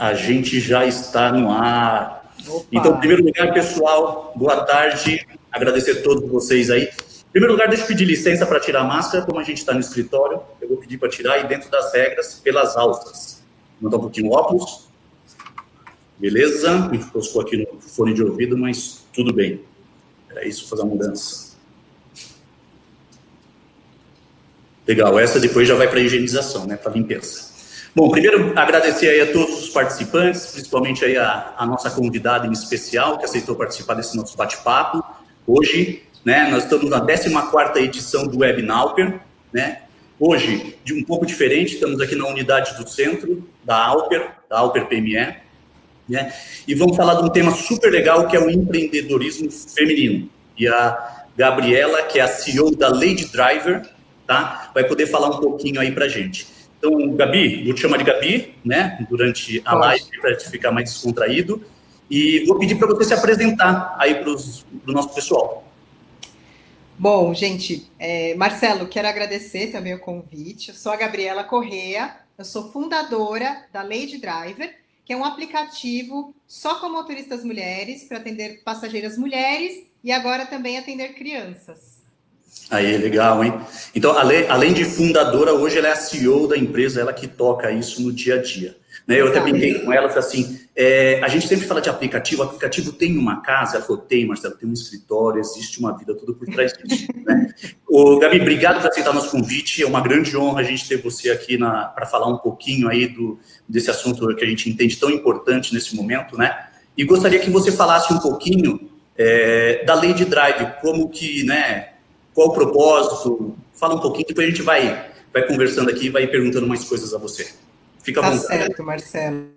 A gente já está no ar. Opa. Então, em primeiro lugar, pessoal, boa tarde. Agradecer a todos vocês aí. Em primeiro lugar, deixa eu pedir licença para tirar a máscara, como a gente está no escritório, eu vou pedir para tirar aí dentro das regras, pelas alças. Vou um pouquinho o óculos. Beleza? Me ficou aqui no fone de ouvido, mas tudo bem. Era isso, fazer a mudança. Legal, essa depois já vai para higienização, né, para limpeza. Bom, primeiro agradecer aí a todos os participantes, principalmente aí a, a nossa convidada em especial, que aceitou participar desse nosso bate-papo. Hoje, né, nós estamos na 14ª edição do Webnauper, né? Hoje, de um pouco diferente, estamos aqui na unidade do centro da Alper, da Alper PME, né? E vamos falar de um tema super legal que é o empreendedorismo feminino. E a Gabriela, que é a CEO da Lady Driver, tá? Vai poder falar um pouquinho aí para gente. Então, Gabi, vou te chamar de Gabi, né? Durante a live para ficar mais descontraído. E vou pedir para você se apresentar aí para o nosso pessoal. Bom, gente, é, Marcelo, quero agradecer também o convite. Eu sou a Gabriela Correa, eu sou fundadora da Lady Driver, que é um aplicativo só com motoristas mulheres para atender passageiras mulheres e agora também atender crianças. Aí, legal, hein? Então, além, além de fundadora, hoje ela é a CEO da empresa, ela que toca isso no dia a dia. Né? Eu até brinquei com ela, falei assim, é, a gente sempre fala de aplicativo, o aplicativo tem uma casa? Ela falou, tem, Marcelo, tem um escritório, existe uma vida tudo por trás disso. né? Ô, Gabi, obrigado por aceitar nosso convite, é uma grande honra a gente ter você aqui para falar um pouquinho aí do, desse assunto que a gente entende tão importante nesse momento, né? E gostaria que você falasse um pouquinho é, da lei de drive, como que, né, qual o propósito? Fala um pouquinho, depois a gente vai, vai conversando aqui e vai perguntando mais coisas a você. Fica à tá vontade. certo, Marcelo.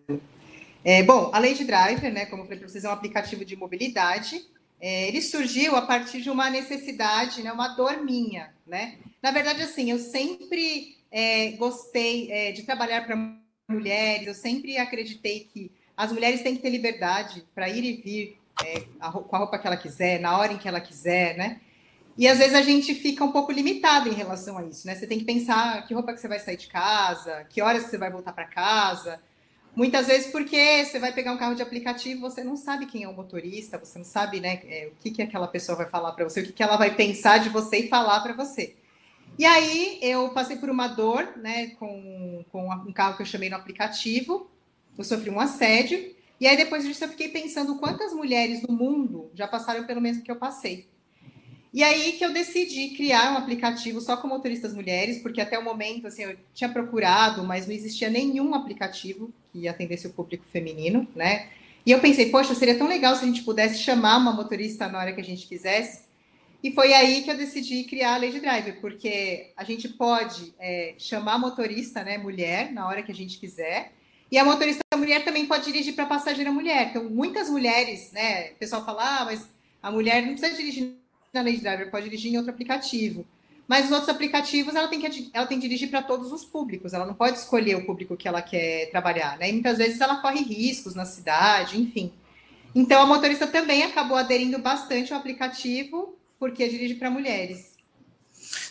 É, bom, a de Driver, né, como eu falei para vocês, é um aplicativo de mobilidade. É, ele surgiu a partir de uma necessidade, né, uma dor minha, né? Na verdade, assim, eu sempre é, gostei é, de trabalhar para mulheres, eu sempre acreditei que as mulheres têm que ter liberdade para ir e vir é, a, com a roupa que ela quiser, na hora em que ela quiser, né? E às vezes a gente fica um pouco limitado em relação a isso, né? Você tem que pensar que roupa que você vai sair de casa, que horas você vai voltar para casa. Muitas vezes porque você vai pegar um carro de aplicativo, você não sabe quem é o motorista, você não sabe, né, é, o que, que aquela pessoa vai falar para você, o que, que ela vai pensar de você e falar para você. E aí eu passei por uma dor, né, com, com um carro que eu chamei no aplicativo, eu sofri um assédio, e aí depois disso eu fiquei pensando quantas mulheres no mundo já passaram pelo mesmo que eu passei. E aí que eu decidi criar um aplicativo só com motoristas mulheres, porque até o momento, assim, eu tinha procurado, mas não existia nenhum aplicativo que atendesse o público feminino, né? E eu pensei, poxa, seria tão legal se a gente pudesse chamar uma motorista na hora que a gente quisesse. E foi aí que eu decidi criar a Lady Driver, porque a gente pode é, chamar motorista, né, mulher, na hora que a gente quiser. E a motorista mulher também pode dirigir para passageira mulher. Então, muitas mulheres, né, o pessoal fala, ah, mas a mulher não precisa dirigir na Lady Driver, pode dirigir em outro aplicativo. Mas os outros aplicativos, ela tem que, ela tem que dirigir para todos os públicos, ela não pode escolher o público que ela quer trabalhar, né? E muitas vezes ela corre riscos na cidade, enfim. Então a motorista também acabou aderindo bastante ao aplicativo, porque dirige para mulheres.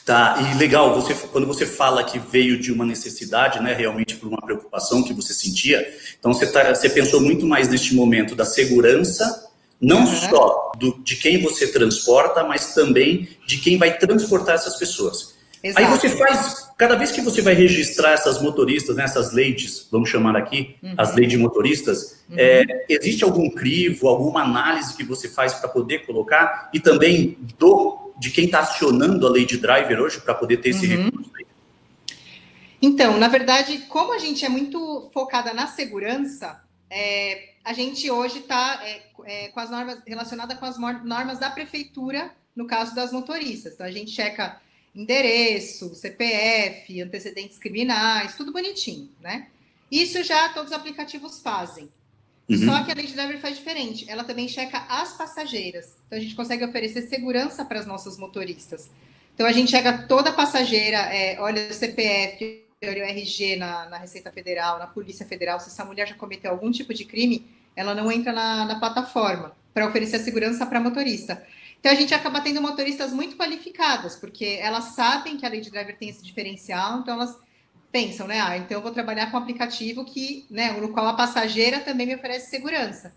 Tá, e legal, você, quando você fala que veio de uma necessidade, né, realmente por uma preocupação que você sentia, então você, tá, você pensou muito mais neste momento da segurança não uhum. só do, de quem você transporta, mas também de quem vai transportar essas pessoas. Exato. Aí você faz, cada vez que você vai registrar essas motoristas, né, essas ladies, vamos chamar aqui, uhum. as ladies motoristas, uhum. é, existe algum crivo, alguma análise que você faz para poder colocar? E também do de quem está acionando a lei de driver hoje para poder ter esse uhum. recurso aí? Então, na verdade, como a gente é muito focada na segurança, é, a gente hoje está é, é, com as normas relacionadas com as normas da prefeitura, no caso das motoristas. Então, a gente checa endereço, CPF, antecedentes criminais, tudo bonitinho, né? Isso já todos os aplicativos fazem. Uhum. Só que a de driver faz diferente. Ela também checa as passageiras. Então, a gente consegue oferecer segurança para as nossas motoristas. Então, a gente chega toda passageira, é, olha o CPF, o RG na, na, Receita Federal, na Polícia Federal, se essa mulher já cometeu algum tipo de crime, ela não entra na, na plataforma para oferecer segurança para motorista. Então a gente acaba tendo motoristas muito qualificadas, porque elas sabem que a lei de driver tem esse diferencial, então elas pensam, né? Ah, então eu vou trabalhar com um aplicativo que, né, no qual a passageira também me oferece segurança.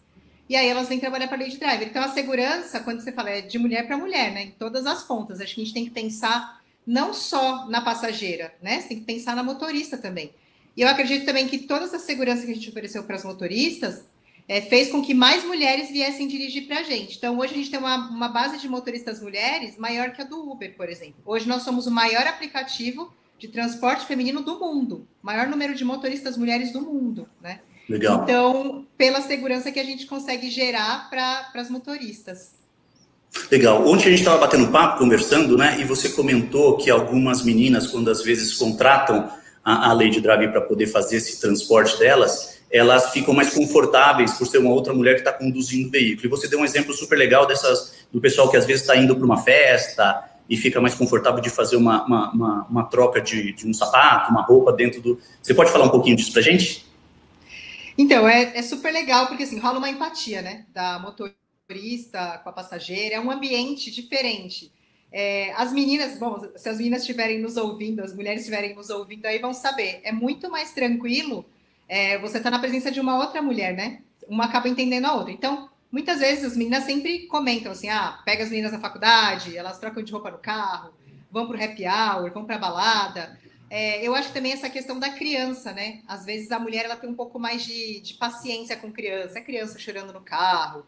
E aí elas vêm trabalhar para a Lady Driver. Então a segurança, quando você fala, é de mulher para mulher, né? Em todas as pontas. Acho que a gente tem que pensar não só na passageira, né? Você tem que pensar na motorista também. E eu acredito também que toda essa segurança que a gente ofereceu para as motoristas é, fez com que mais mulheres viessem dirigir para a gente. Então, hoje a gente tem uma, uma base de motoristas mulheres maior que a do Uber, por exemplo. Hoje nós somos o maior aplicativo de transporte feminino do mundo, maior número de motoristas mulheres do mundo, né? Legal. Então, pela segurança que a gente consegue gerar para as motoristas. Legal. Ontem a gente estava batendo papo, conversando, né? E você comentou que algumas meninas, quando às vezes contratam a, a Lady Drive para poder fazer esse transporte delas, elas ficam mais confortáveis por ser uma outra mulher que está conduzindo o veículo. E você deu um exemplo super legal dessas do pessoal que às vezes está indo para uma festa e fica mais confortável de fazer uma, uma, uma, uma troca de, de, um sapato, uma roupa dentro do. Você pode falar um pouquinho disso para gente? Então, é, é super legal, porque assim, rola uma empatia, né? Da motorista com a passageira, é um ambiente diferente. É, as meninas, bom, se as meninas estiverem nos ouvindo, as mulheres estiverem nos ouvindo aí, vão saber. É muito mais tranquilo é, você estar tá na presença de uma outra mulher, né? Uma acaba entendendo a outra. Então, muitas vezes as meninas sempre comentam assim: ah, pega as meninas na faculdade, elas trocam de roupa no carro, vão para o happy hour, vão para a balada. É, eu acho também essa questão da criança, né? Às vezes a mulher ela tem um pouco mais de, de paciência com criança, é criança chorando no carro,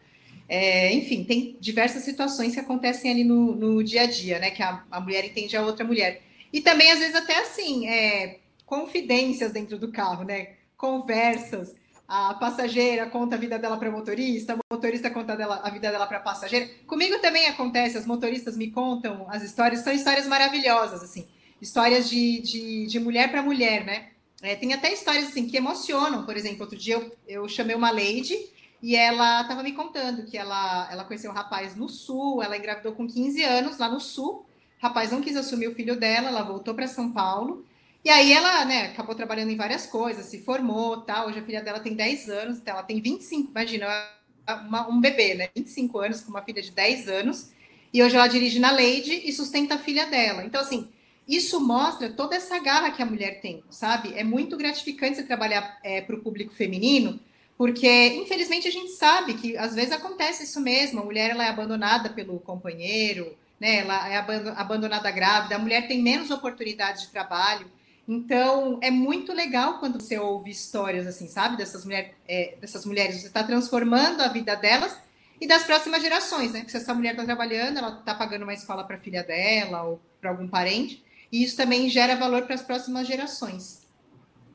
é, enfim, tem diversas situações que acontecem ali no, no dia a dia, né? Que a, a, mulher entende a outra mulher. E também, às vezes, até assim, é, confidências dentro do carro, né? Conversas. A passageira conta a vida dela para motorista, a motorista conta dela, a vida dela para passageira. Comigo também acontece, as motoristas me contam as histórias, são histórias maravilhosas, assim. Histórias de, de, de mulher para mulher, né? É, tem até histórias assim que emocionam, por exemplo, outro dia eu, eu chamei uma lady e ela estava me contando que ela, ela conheceu um rapaz no sul, ela engravidou com 15 anos lá no sul. O rapaz não quis assumir o filho dela, ela voltou para São Paulo. E aí ela, né, acabou trabalhando em várias coisas, se formou, tal. Hoje a filha dela tem 10 anos, então ela tem 25, imagina, uma, um bebê, né? 25 anos com uma filha de 10 anos. E hoje ela dirige na Lady e sustenta a filha dela. Então, assim, isso mostra toda essa garra que a mulher tem, sabe? É muito gratificante você trabalhar é, para o público feminino, porque, infelizmente, a gente sabe que às vezes acontece isso mesmo. A mulher ela é abandonada pelo companheiro, né? ela é abandonada grávida, a mulher tem menos oportunidades de trabalho. Então, é muito legal quando você ouve histórias assim, sabe? Dessas, mulher, é, dessas mulheres. Você está transformando a vida delas e das próximas gerações, né? Que se essa mulher está trabalhando, ela está pagando uma escola para a filha dela ou para algum parente. E isso também gera valor para as próximas gerações.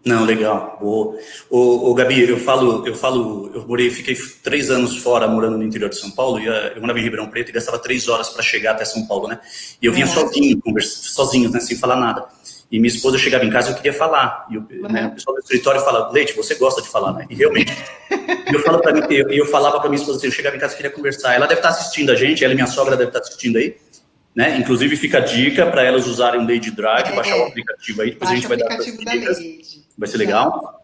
Não, legal. O, o, Gabi, eu falo, eu falo, eu morei, fiquei três anos fora morando no interior de São Paulo e eu morava em Ribeirão Preto e gastava três horas para chegar até São Paulo, né? E eu vinha sozinho, sozinho, né, sem falar nada. E minha esposa chegava em casa e eu queria falar. E eu, uhum. né, o pessoal do escritório fala, Leite, você gosta de falar, né? E realmente. eu falo para mim, eu, eu falava para minha esposa assim, eu chegava em casa e queria conversar. Ela deve estar assistindo a gente, ela e minha sogra deve estar assistindo aí. Né? Inclusive fica a dica para elas usarem o Lady Drive, é, baixar o aplicativo aí, depois a gente vai dar as dicas. Vai ser legal.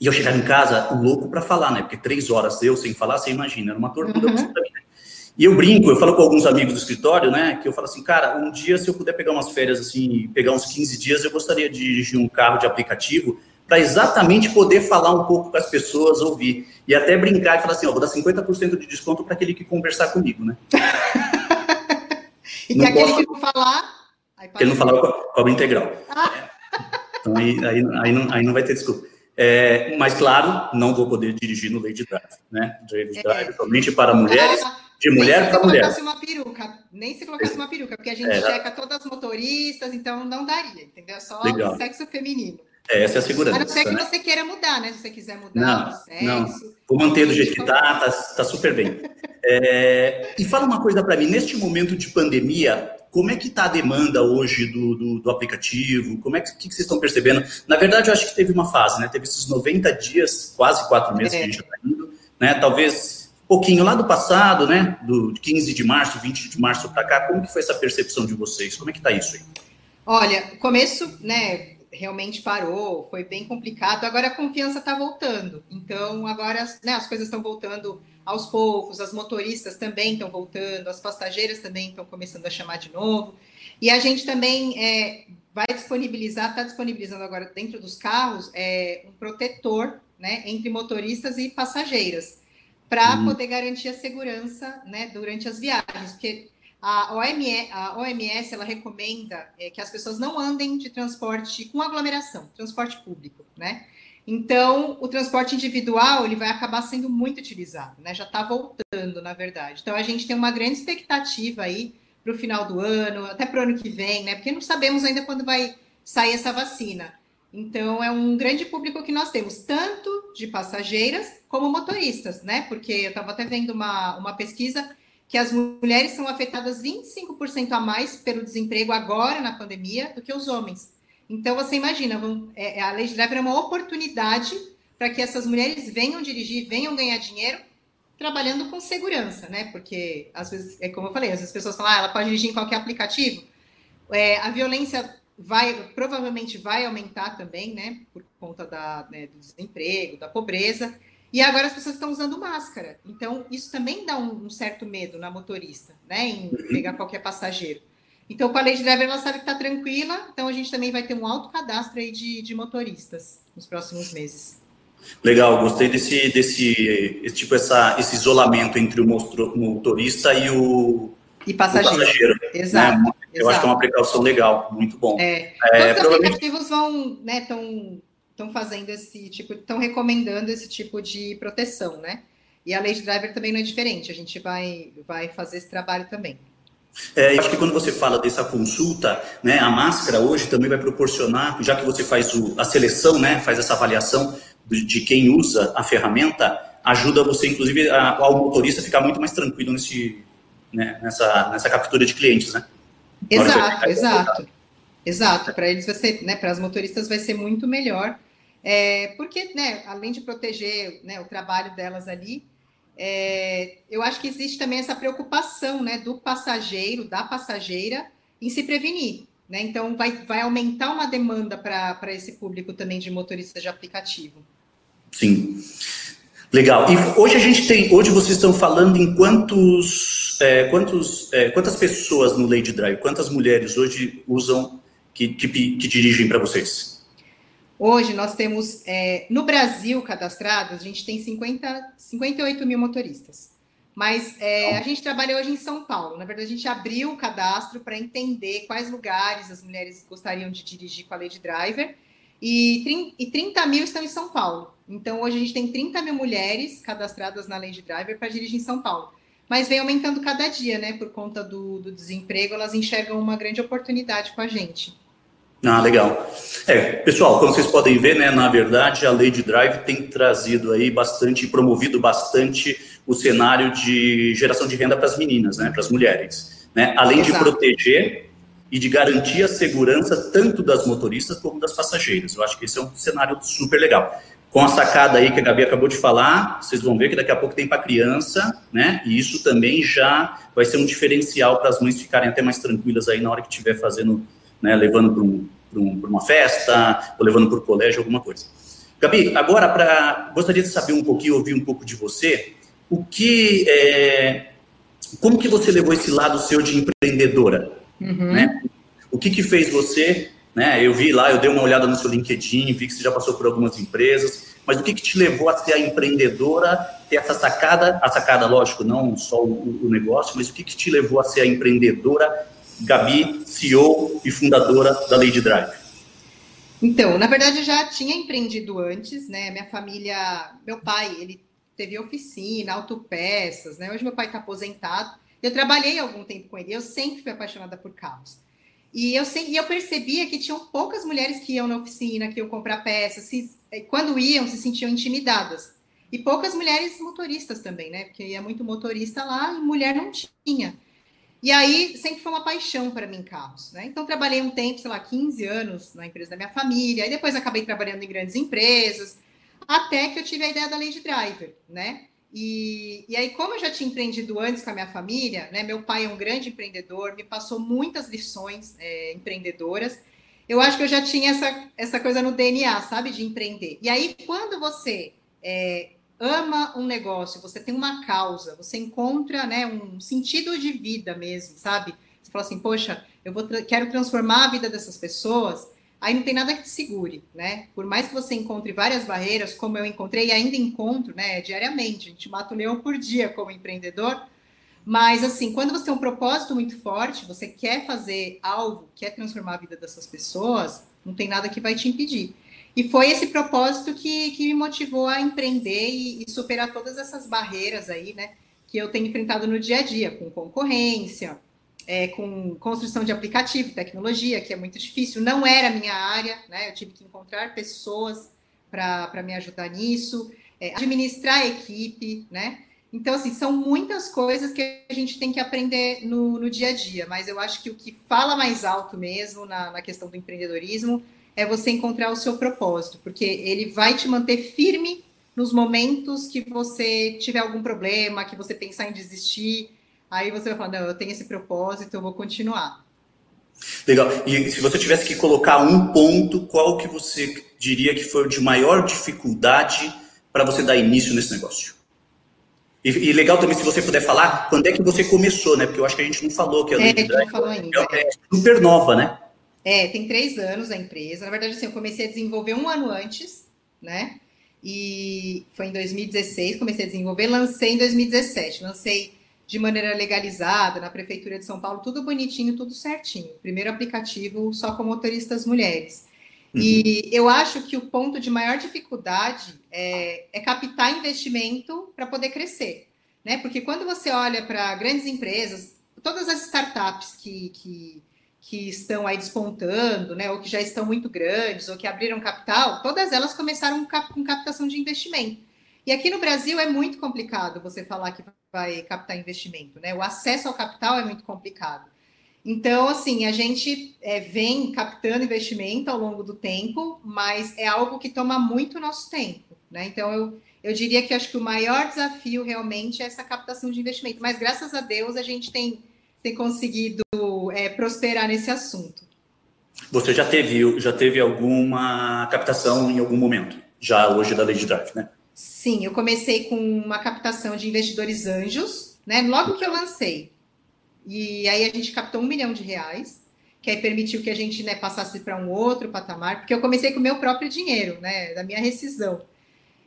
E eu chegava em casa louco para falar, né? Porque três horas eu sem falar, você imagina, era uma tortura uhum. mim, né? E eu brinco, eu falo com alguns amigos do escritório, né? Que eu falo assim, cara, um dia se eu puder pegar umas férias assim, pegar uns 15 dias, eu gostaria de dirigir um carro de aplicativo para exatamente poder falar um pouco com as pessoas, ouvir. E até brincar e falar assim, ó, vou dar 50% de desconto para aquele que conversar comigo, né? e que aquele que não falar. Ele não falar, cobra integral. Ah. É. Então aí, aí, aí, não, aí não vai ter desculpa. É, mas, claro, não vou poder dirigir no Lady Drive, né? Lady. Drive, é. somente para mulheres, de mulher para mulher. Nem se colocasse uma peruca, nem se colocasse uma peruca, porque a gente é. checa todas as motoristas, então não daria, entendeu? Só Legal. sexo feminino. É, essa é a segurança. A não ser que né? você queira mudar, né? Se você quiser mudar não, sexo, Não, vou manter do jeito que tá, tá, tá super bem. É, e fala uma coisa para mim, neste momento de pandemia, como é que está a demanda hoje do, do, do, aplicativo? Como é que, que, vocês estão percebendo? Na verdade, eu acho que teve uma fase, né? Teve esses 90 dias, quase quatro meses é. que a gente está indo, né? Talvez um pouquinho lá do passado, né? Do 15 de março, 20 de março para cá, como que foi essa percepção de vocês? Como é que está isso aí? Olha, começo, né? realmente parou, foi bem complicado. Agora a confiança está voltando. Então, agora né, as coisas estão voltando aos poucos, as motoristas também estão voltando, as passageiras também estão começando a chamar de novo. E a gente também é, vai disponibilizar, está disponibilizando agora dentro dos carros é, um protetor né, entre motoristas e passageiras, para uhum. poder garantir a segurança né, durante as viagens, porque a OMS, a OMS ela recomenda é, que as pessoas não andem de transporte com aglomeração, transporte público, né? Então, o transporte individual ele vai acabar sendo muito utilizado, né? Já está voltando, na verdade. Então, a gente tem uma grande expectativa aí para o final do ano, até para o ano que vem, né? Porque não sabemos ainda quando vai sair essa vacina. Então, é um grande público que nós temos, tanto de passageiras como motoristas, né? Porque eu estava até vendo uma, uma pesquisa que as mulheres são afetadas 25% a mais pelo desemprego agora na pandemia do que os homens. Então, você imagina, é, é a lei de driver é uma oportunidade para que essas mulheres venham dirigir, venham ganhar dinheiro, trabalhando com segurança, né? Porque, às vezes, é como eu falei, às vezes as pessoas falam, ah, ela pode dirigir em qualquer aplicativo. É, a violência vai, provavelmente vai aumentar também, né? Por conta da, né, do desemprego, da pobreza. E agora as pessoas estão usando máscara. Então, isso também dá um, um certo medo na motorista, né? Em pegar qualquer passageiro. Então, com a lei de driver, ela sabe que está tranquila. Então, a gente também vai ter um alto cadastro aí de, de motoristas nos próximos meses. Legal, gostei desse, desse esse, tipo, essa, esse isolamento entre o motorista e o, e passageiro. O passageiro né? exato, né? Eu exato. acho que é uma precaução legal, muito bom. É, é, Todos provavelmente... os aplicativos vão, né, estão estão fazendo esse tipo, estão recomendando esse tipo de proteção, né? E a lei de driver também não é diferente, a gente vai, vai fazer esse trabalho também. É, eu acho que quando você fala dessa consulta, né, a máscara hoje também vai proporcionar, já que você faz o, a seleção, né, faz essa avaliação de, quem usa a ferramenta, ajuda você, inclusive, a, ao motorista ficar muito mais tranquilo nesse, né, nessa, nessa captura de clientes, né? Exato, exato. Exato, para eles vai ser, né, para as motoristas vai ser muito melhor, é, porque, né, além de proteger né, o trabalho delas ali, é, eu acho que existe também essa preocupação, né, do passageiro, da passageira, em se prevenir, né? Então vai, vai aumentar uma demanda para esse público também de motoristas de aplicativo. Sim. Legal. E hoje a gente tem, hoje vocês estão falando em quantos, é, quantos, é, quantas pessoas no Lady Drive, quantas mulheres hoje usam que, que, que dirigem para vocês? Hoje nós temos, é, no Brasil cadastrados, a gente tem 50, 58 mil motoristas. Mas é, a gente trabalha hoje em São Paulo. Na verdade, a gente abriu o cadastro para entender quais lugares as mulheres gostariam de dirigir com a Lady Driver. E, e 30 mil estão em São Paulo. Então, hoje a gente tem 30 mil mulheres cadastradas na Lady Driver para dirigir em São Paulo. Mas vem aumentando cada dia, né? Por conta do, do desemprego, elas enxergam uma grande oportunidade com a gente. Ah, legal. É, pessoal, como vocês podem ver, né, na verdade, a lei de drive tem trazido aí bastante, promovido bastante o cenário de geração de renda para as meninas, né, para as mulheres, né, além Exato. de proteger e de garantir a segurança tanto das motoristas como das passageiras. Eu acho que esse é um cenário super legal. Com a sacada aí que a Gabi acabou de falar, vocês vão ver que daqui a pouco tem para criança, né? E isso também já vai ser um diferencial para as mães ficarem até mais tranquilas aí na hora que estiver fazendo né, levando para um, um, uma festa, ou levando para o colégio, alguma coisa. Gabi, agora para gostaria de saber um pouquinho, ouvir um pouco de você, o que, é, como que você levou esse lado seu de empreendedora, uhum. né? O que que fez você, né? Eu vi lá, eu dei uma olhada no seu LinkedIn, vi que você já passou por algumas empresas, mas o que que te levou a ser a empreendedora, ter essa sacada, a sacada, lógico, não só o, o negócio, mas o que que te levou a ser a empreendedora Gabi, CEO e fundadora da Lady Drive? Então, na verdade, eu já tinha empreendido antes, né? Minha família, meu pai, ele teve oficina, autopeças, né? Hoje meu pai está aposentado. Eu trabalhei algum tempo com ele. Eu sempre fui apaixonada por carros. E eu, e eu percebia que tinham poucas mulheres que iam na oficina, que iam comprar peças. Se, eh, quando iam, se sentiam intimidadas. E poucas mulheres motoristas também, né? Porque ia muito motorista lá e mulher não tinha. E aí sempre foi uma paixão para mim carros, né? Então trabalhei um tempo, sei lá, 15 anos na empresa da minha família, aí depois acabei trabalhando em grandes empresas, até que eu tive a ideia da Lady Driver, né? E, e aí, como eu já tinha empreendido antes com a minha família, né? Meu pai é um grande empreendedor, me passou muitas lições é, empreendedoras. Eu acho que eu já tinha essa, essa coisa no DNA, sabe, de empreender. E aí, quando você é, ama um negócio, você tem uma causa, você encontra né, um sentido de vida mesmo, sabe? Você fala assim, poxa, eu vou tra quero transformar a vida dessas pessoas, aí não tem nada que te segure, né? Por mais que você encontre várias barreiras, como eu encontrei e ainda encontro, né, diariamente, a gente mata um leão por dia como empreendedor, mas assim, quando você tem um propósito muito forte, você quer fazer algo, quer transformar a vida dessas pessoas, não tem nada que vai te impedir. E foi esse propósito que, que me motivou a empreender e, e superar todas essas barreiras aí, né? Que eu tenho enfrentado no dia a dia, com concorrência, é, com construção de aplicativo, tecnologia, que é muito difícil, não era a minha área, né? Eu tive que encontrar pessoas para me ajudar nisso, é, administrar a equipe, né? Então, assim, são muitas coisas que a gente tem que aprender no, no dia a dia, mas eu acho que o que fala mais alto mesmo na, na questão do empreendedorismo é você encontrar o seu propósito, porque ele vai te manter firme nos momentos que você tiver algum problema, que você pensar em desistir, aí você vai falar, não, eu tenho esse propósito, eu vou continuar. Legal. E se você tivesse que colocar um ponto, qual que você diria que foi de maior dificuldade para você dar início nesse negócio? E, e, legal também se você puder falar quando é que você começou, né? Porque eu acho que a gente não falou que a é, não falou ainda, é, é super nova, né? É, tem três anos a empresa. Na verdade, assim, eu comecei a desenvolver um ano antes, né? E foi em 2016, comecei a desenvolver, lancei em 2017. Lancei de maneira legalizada na Prefeitura de São Paulo, tudo bonitinho, tudo certinho. Primeiro aplicativo só com motoristas mulheres. Uhum. E eu acho que o ponto de maior dificuldade é, é captar investimento para poder crescer. Né? Porque quando você olha para grandes empresas, todas as startups que, que que estão aí despontando, né, ou que já estão muito grandes, ou que abriram capital, todas elas começaram com captação de investimento. E aqui no Brasil é muito complicado você falar que vai captar investimento, né? O acesso ao capital é muito complicado. Então, assim, a gente é, vem captando investimento ao longo do tempo, mas é algo que toma muito nosso tempo, né? Então, eu, eu diria que acho que o maior desafio realmente é essa captação de investimento. Mas graças a Deus a gente tem, tem conseguido é, prosperar nesse assunto. Você já teve, já teve alguma captação em algum momento, já hoje da Lady Drive, né? Sim, eu comecei com uma captação de investidores anjos, né? Logo que eu lancei. E aí a gente captou um milhão de reais, que aí permitiu que a gente né, passasse para um outro patamar, porque eu comecei com o meu próprio dinheiro, né? Da minha rescisão.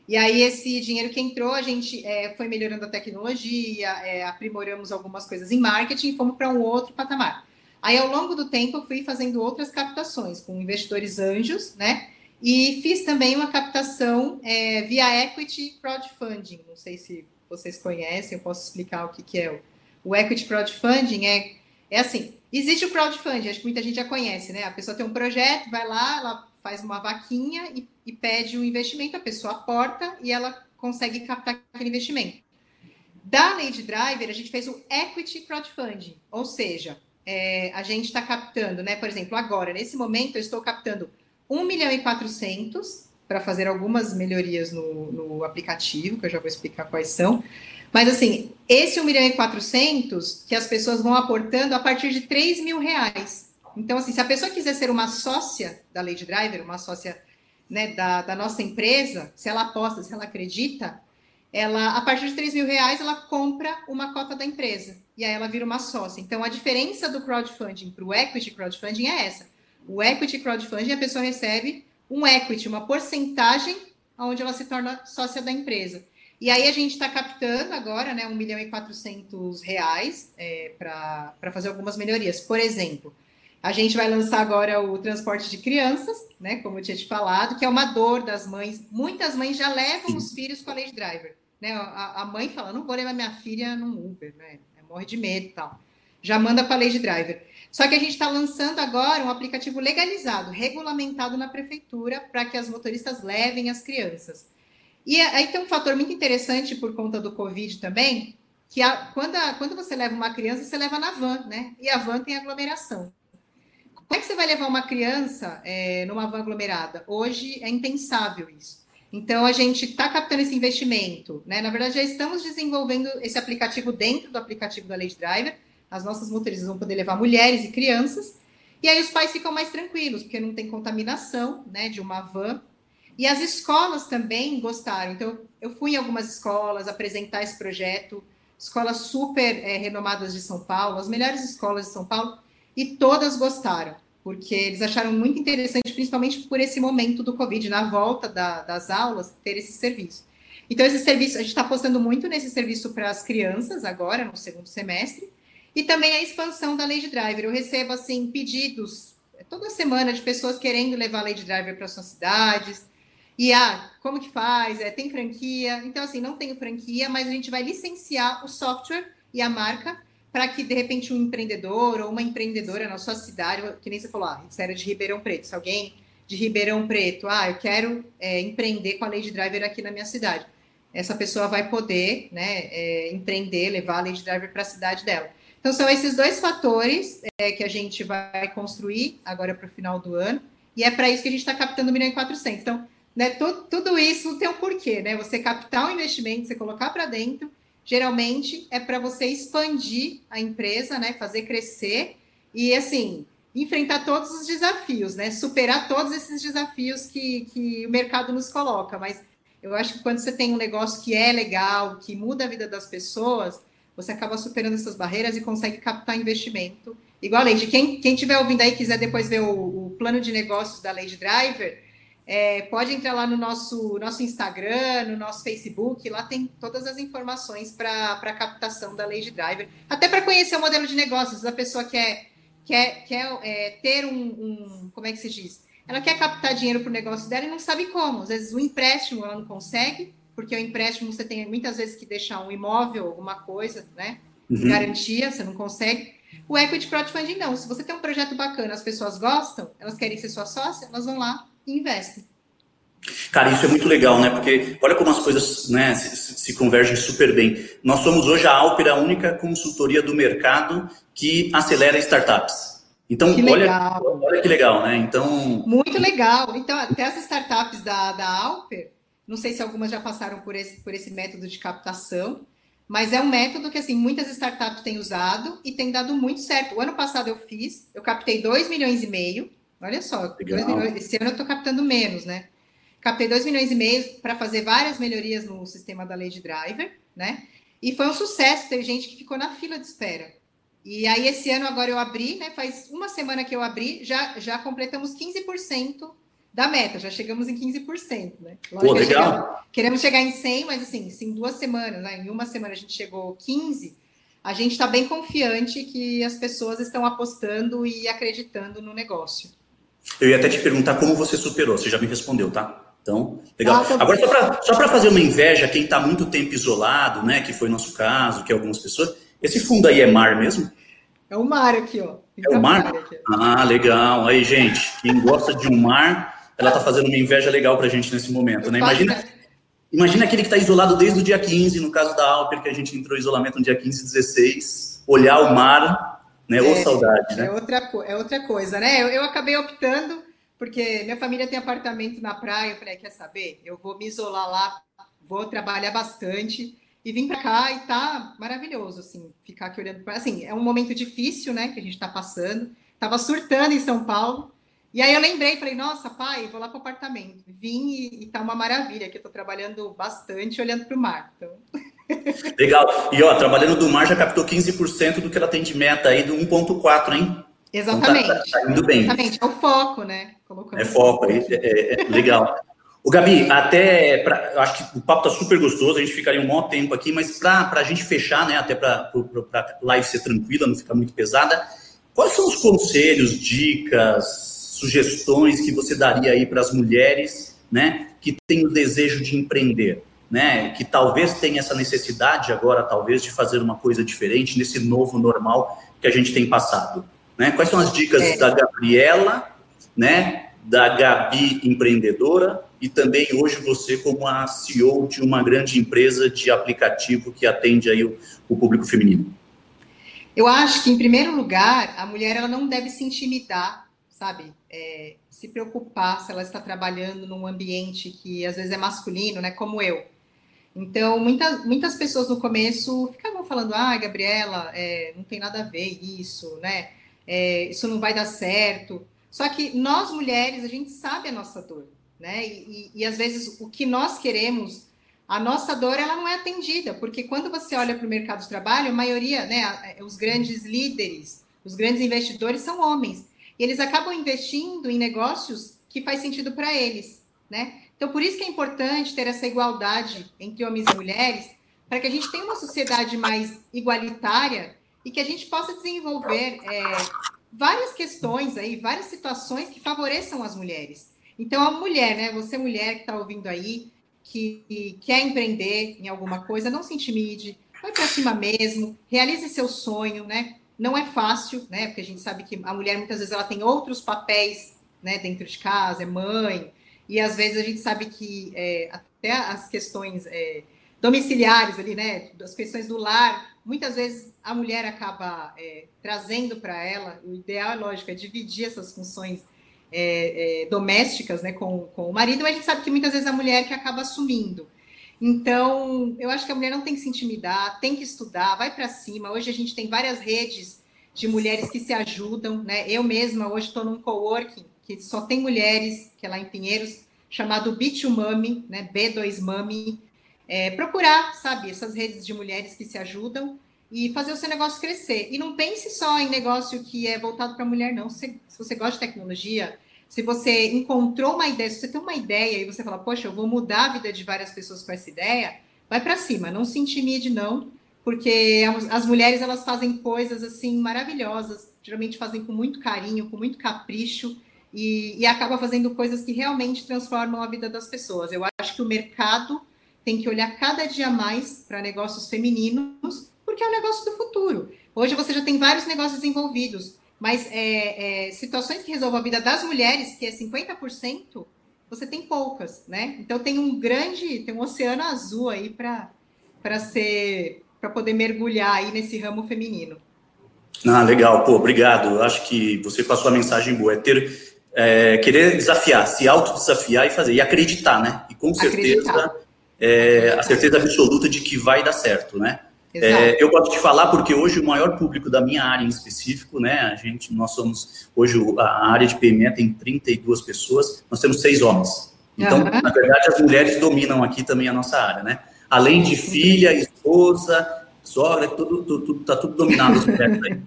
E aí, esse dinheiro que entrou, a gente é, foi melhorando a tecnologia, é, aprimoramos algumas coisas em marketing e fomos para um outro patamar. Aí, ao longo do tempo, eu fui fazendo outras captações com investidores anjos, né? E fiz também uma captação é, via equity crowdfunding. Não sei se vocês conhecem, eu posso explicar o que, que é. O, o equity crowdfunding é, é assim: existe o crowdfunding, acho que muita gente já conhece, né? A pessoa tem um projeto, vai lá, ela faz uma vaquinha e, e pede um investimento, a pessoa aporta e ela consegue captar aquele investimento. Da Lady Driver, a gente fez o equity crowdfunding, ou seja, é, a gente está captando, né? Por exemplo, agora, nesse momento, eu estou captando 1 milhão e 400 para fazer algumas melhorias no, no, aplicativo, que eu já vou explicar quais são. Mas, assim, esse 1 milhão e 400 que as pessoas vão aportando a partir de 3 mil reais. Então, assim, se a pessoa quiser ser uma sócia da Lady Driver, uma sócia né, da, da nossa empresa, se ela aposta, se ela acredita, ela, a partir de 3 mil reais, ela compra uma cota da empresa e aí ela vira uma sócia. Então, a diferença do crowdfunding para o equity crowdfunding é essa. O equity crowdfunding, a pessoa recebe um equity, uma porcentagem onde ela se torna sócia da empresa. E aí a gente está captando agora, né, 1 milhão e 400 reais é, para fazer algumas melhorias. Por exemplo, a gente vai lançar agora o transporte de crianças, né? Como eu tinha te falado, que é uma dor das mães. Muitas mães já levam os filhos com a Lady Driver. Né? A, a, mãe fala, não vou levar minha filha num Uber, né? Morre de medo e tal. Já manda para a Lady Driver. Só que a gente está lançando agora um aplicativo legalizado, regulamentado na prefeitura, para que as motoristas levem as crianças. E aí tem um fator muito interessante por conta do Covid também, que a, quando, a, quando você leva uma criança, você leva na van, né? E a van tem aglomeração. Como é que você vai levar uma criança é, numa van aglomerada? Hoje é impensável isso. Então, a gente está captando esse investimento. Né? Na verdade, já estamos desenvolvendo esse aplicativo dentro do aplicativo da Lady Driver. As nossas motoristas vão poder levar mulheres e crianças. E aí os pais ficam mais tranquilos, porque não tem contaminação né, de uma van. E as escolas também gostaram. Então, eu fui em algumas escolas apresentar esse projeto escolas super é, renomadas de São Paulo, as melhores escolas de São Paulo, e todas gostaram, porque eles acharam muito interessante, principalmente por esse momento do Covid, na volta da, das aulas, ter esse serviço. Então, esse serviço, a gente está apostando muito nesse serviço para as crianças agora, no segundo semestre, e também a expansão da Lady Driver. Eu recebo, assim, pedidos toda semana de pessoas querendo levar a Lady Driver para suas cidades, e ah, como que faz? É, tem franquia? Então, assim, não tenho franquia, mas a gente vai licenciar o software e a marca para que, de repente, um empreendedor ou uma empreendedora na sua cidade, que nem você falou, ah, isso era de Ribeirão Preto, se alguém de Ribeirão Preto, ah, eu quero é, empreender com a Lady Driver aqui na minha cidade. Essa pessoa vai poder né, é, empreender, levar a Lady Driver para a cidade dela. Então, são esses dois fatores é, que a gente vai construir agora para o final do ano, e é para isso que a gente está captando 1 milhão e 400. Então, né, tudo, isso tem um porquê, né? Você captar um investimento, você colocar para dentro, geralmente é para você expandir a empresa, né? Fazer crescer e assim enfrentar todos os desafios, né? Superar todos esses desafios que, que o mercado nos coloca. Mas eu acho que quando você tem um negócio que é legal, que muda a vida das pessoas, você acaba superando essas barreiras e consegue captar investimento. Igual a Lady, quem, quem tiver ouvindo aí quiser depois ver o, o plano de negócios da Lady Driver, é, pode entrar lá no nosso, nosso Instagram, no nosso Facebook, lá tem todas as informações para a captação da Lady Driver, até para conhecer o modelo de negócios. A pessoa quer, quer, quer é, ter um, um, Como é que se diz? Ela quer captar dinheiro para o negócio dela e não sabe como. Às vezes o empréstimo ela não consegue, porque o empréstimo você tem muitas vezes que deixar um imóvel, alguma coisa, né? Uhum. Garantia, você não consegue. O equity crowdfunding não. Se você tem um projeto bacana, as pessoas gostam, elas querem ser sua sócia, elas vão lá investem. Cara, isso é muito legal, né? Porque olha como as coisas né, se, se, convergem super bem. Nós somos hoje a Alper, a única consultoria do mercado que acelera startups. Então, que olha, olha que legal, né? Então. Muito legal. Então, até as startups da, da Alper, não sei se algumas já passaram por esse, por esse método de captação, mas é um método que assim muitas startups têm usado e tem dado muito certo. O ano passado eu fiz, eu captei 2 milhões e meio Olha só, milhões, esse ano eu estou captando menos, né? Captei 2 milhões e meio para fazer várias melhorias no sistema da Lady Driver, né? E foi um sucesso, teve gente que ficou na fila de espera. E aí, esse ano, agora eu abri, né? Faz uma semana que eu abri, já, já completamos 15% da meta, já chegamos em 15%, né? Lógico Pô, legal. Chegamos, queremos chegar em 100, mas assim, em duas semanas, né? Em uma semana a gente chegou 15%, a gente está bem confiante que as pessoas estão apostando e acreditando no negócio. Eu ia até te perguntar como você superou, você já me respondeu, tá? Então, legal. Ah, Agora, só para fazer uma inveja, quem está muito tempo isolado, né, que foi nosso caso, que algumas pessoas, esse fundo aí é mar mesmo? É o mar aqui, ó. É o mar? Ah, legal. Aí, gente, quem gosta de um mar, ela está fazendo uma inveja legal para a gente nesse momento, né? Imagina, imagina aquele que está isolado desde o dia 15, no caso da Alper, que a gente entrou em isolamento no dia 15 e 16, olhar o mar né? É, Ou saudade, né? É outra, é outra coisa, né? Eu, eu acabei optando, porque minha família tem apartamento na praia, eu falei, quer saber? Eu vou me isolar lá, vou trabalhar bastante e vim para cá e tá maravilhoso, assim, ficar aqui olhando para. Assim, é um momento difícil, né, que a gente está passando. Tava surtando em São Paulo. E aí eu lembrei, falei, nossa, pai, vou lá para o apartamento. Vim e, e tá uma maravilha, que eu estou trabalhando bastante olhando para o mar. Então... Legal. E ó, trabalhando do mar já captou 15% do que ela tem de meta aí do 1.4, hein? Exatamente. Então tá, tá, tá, indo bem. Exatamente, é o foco, né? Colocando é foco, é, é, é legal. O Gabi, até pra, eu acho que o papo tá super gostoso, a gente ficaria um bom tempo aqui, mas para a gente fechar, né, até para a live ser tranquila, não ficar muito pesada, quais são os conselhos, dicas, sugestões que você daria aí para as mulheres, né, que têm o desejo de empreender? Né, que talvez tenha essa necessidade agora, talvez, de fazer uma coisa diferente nesse novo normal que a gente tem passado. Né? Quais são as dicas é. da Gabriela, né, da Gabi empreendedora e também hoje você como a CEO de uma grande empresa de aplicativo que atende aí o, o público feminino? Eu acho que, em primeiro lugar, a mulher ela não deve se intimidar, sabe? É, se preocupar se ela está trabalhando num ambiente que às vezes é masculino, né? Como eu. Então, muitas, muitas pessoas no começo ficavam falando, ah, Gabriela, é, não tem nada a ver isso, né? É, isso não vai dar certo. Só que nós, mulheres, a gente sabe a nossa dor, né? E, e, e às vezes o que nós queremos, a nossa dor ela não é atendida, porque quando você olha para o mercado de trabalho, a maioria, né, os grandes líderes, os grandes investidores são homens. E eles acabam investindo em negócios que faz sentido para eles, né? Então, por isso que é importante ter essa igualdade entre homens e mulheres, para que a gente tenha uma sociedade mais igualitária e que a gente possa desenvolver é, várias questões aí, várias situações que favoreçam as mulheres. Então, a mulher, né? Você, mulher que está ouvindo aí, que, que quer empreender em alguma coisa, não se intimide, vai para cima mesmo, realize seu sonho, né? Não é fácil, né? Porque a gente sabe que a mulher muitas vezes ela tem outros papéis, né? Dentro de casa, é mãe, e às vezes a gente sabe que é, até as questões é, domiciliares ali, né? As questões do lar, muitas vezes a mulher acaba é, trazendo para ela. O ideal, é lógico, é dividir essas funções é, é, domésticas, né, com, com o marido, mas a gente sabe que muitas vezes a mulher que acaba assumindo. Então, eu acho que a mulher não tem que se intimidar, tem que estudar, vai para cima. Hoje a gente tem várias redes de mulheres que se ajudam, né? Eu mesma hoje estou num coworking que só tem mulheres, que é lá em Pinheiros, chamado B2Mami, né? B2 Mami. É, procurar, sabe, essas redes de mulheres que se ajudam e fazer o seu negócio crescer. E não pense só em negócio que é voltado para mulher, não. Se, se, você gosta de tecnologia, se você encontrou uma ideia, se você tem uma ideia e você fala, poxa, eu vou mudar a vida de várias pessoas com essa ideia, vai para cima, não se intimide, não, porque as mulheres elas fazem coisas assim maravilhosas, geralmente fazem com muito carinho, com muito capricho. E, e acaba fazendo coisas que realmente transformam a vida das pessoas. Eu acho que o mercado tem que olhar cada dia mais para negócios femininos porque é o negócio do futuro. Hoje você já tem vários negócios envolvidos, mas é, é, situações que resolvam a vida das mulheres, que é 50%, você tem poucas, né? Então tem um grande, tem um oceano azul aí para ser, para poder mergulhar aí nesse ramo feminino. Ah, legal, pô, obrigado. Eu acho que você passou a mensagem boa, é ter, é, querer desafiar, se autodesafiar e fazer, e acreditar, né? E com certeza, é, a certeza absoluta de que vai dar certo, né? É, eu gosto de falar porque hoje o maior público da minha área em específico, né, a gente, nós somos, hoje a área de PME tem 32 pessoas, nós temos seis homens. Então, uhum. na verdade, as mulheres dominam aqui também a nossa área, né? Além de filha, esposa, sogra, tudo, tudo, tudo tá tudo dominado as mulheres aí.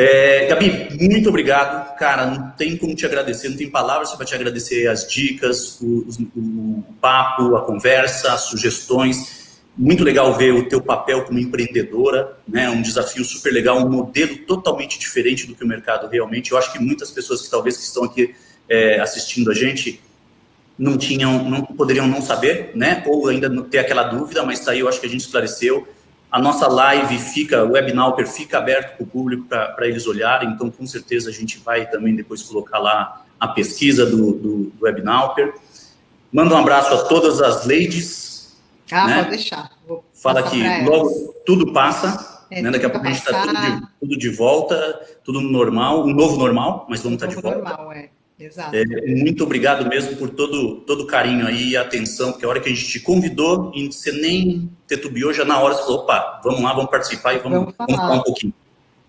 É, Gabi, muito obrigado. Cara, não tem como te agradecer, não tem palavras para te agradecer as dicas, o, o, o papo, a conversa, as sugestões muito legal ver o teu papel como empreendedora, né? Um desafio super legal, um modelo totalmente diferente do que o mercado realmente. Eu acho que muitas pessoas que talvez que estão aqui é, assistindo a gente não tinham, não poderiam não saber, né? Ou ainda ter aquela dúvida, mas tá aí, eu acho que a gente esclareceu. A nossa live fica, o Webnauper fica aberto para o público para eles olharem, então com certeza a gente vai também depois colocar lá a pesquisa do, do, do Webnauper. Manda um abraço a todas as ladies ah, né? pode deixar. Vou Fala que logo tudo passa, é, né? daqui a pouco a gente está tudo de, tudo de volta, tudo normal, um novo normal, mas vamos estar tá de volta. normal, é. Exato. É, muito obrigado mesmo por todo, todo o carinho aí e atenção, porque a hora que a gente te convidou e você nem tetubiou, já na hora você falou, opa, vamos lá, vamos participar e vamos, vamos, vamos falar um pouquinho.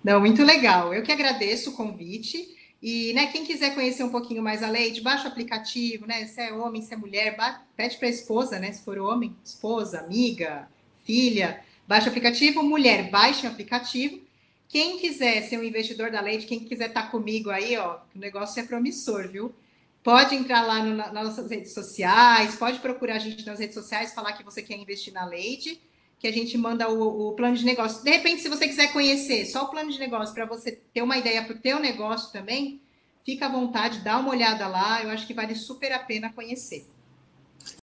Não, muito legal. Eu que agradeço o convite. E, né, quem quiser conhecer um pouquinho mais a lei, baixa o aplicativo, né? Se é homem, se é mulher, pede para a esposa, né? Se for homem, esposa, amiga, filha, baixa o aplicativo. Mulher, baixe o aplicativo. Quem quiser ser um investidor da Leite, quem quiser estar tá comigo aí, ó, o negócio é promissor, viu? Pode entrar lá no, nas nossas redes sociais, pode procurar a gente nas redes sociais, falar que você quer investir na Leite que a gente manda o, o, plano de negócio. De repente, se você quiser conhecer só o plano de negócio para você ter uma ideia para o teu negócio também, fica à vontade, dá uma olhada lá. Eu acho que vale super a pena conhecer.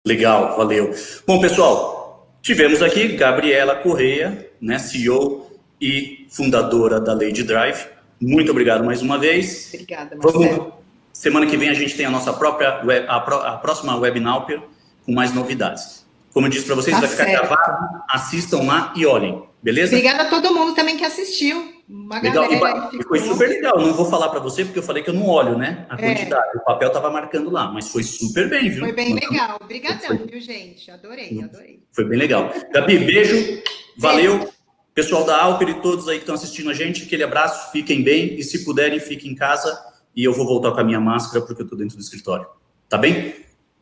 Legal, valeu. Bom, pessoal, tivemos aqui Gabriela Correia, né, CEO e fundadora da Lady Drive. Muito obrigado mais uma vez. Obrigada, Marcelo. Vamos, semana que vem a gente tem a nossa própria, web, a, a próxima Webnauper com mais novidades. Como eu disse para vocês, tá vai ficar certo. gravado. Assistam lá e olhem, beleza? Obrigada a todo mundo também que assistiu. Uma legal. E, ficou... foi super legal. Não vou falar para você porque eu falei que eu não olho, né? A é. quantidade. O papel estava marcando lá, mas foi super bem, viu? Foi bem legal. Obrigadão, viu, gente? Adorei, adorei. Foi bem legal. Gabi, beijo. Valeu. Pessoal da Alper e todos aí que estão assistindo a gente, aquele abraço, fiquem bem e se puderem, fiquem em casa e eu vou voltar com a minha máscara porque eu estou dentro do escritório. Tá bem?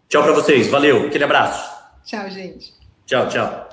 Tchau para vocês, valeu, aquele abraço. Tchau, gente. Tchau, tchau.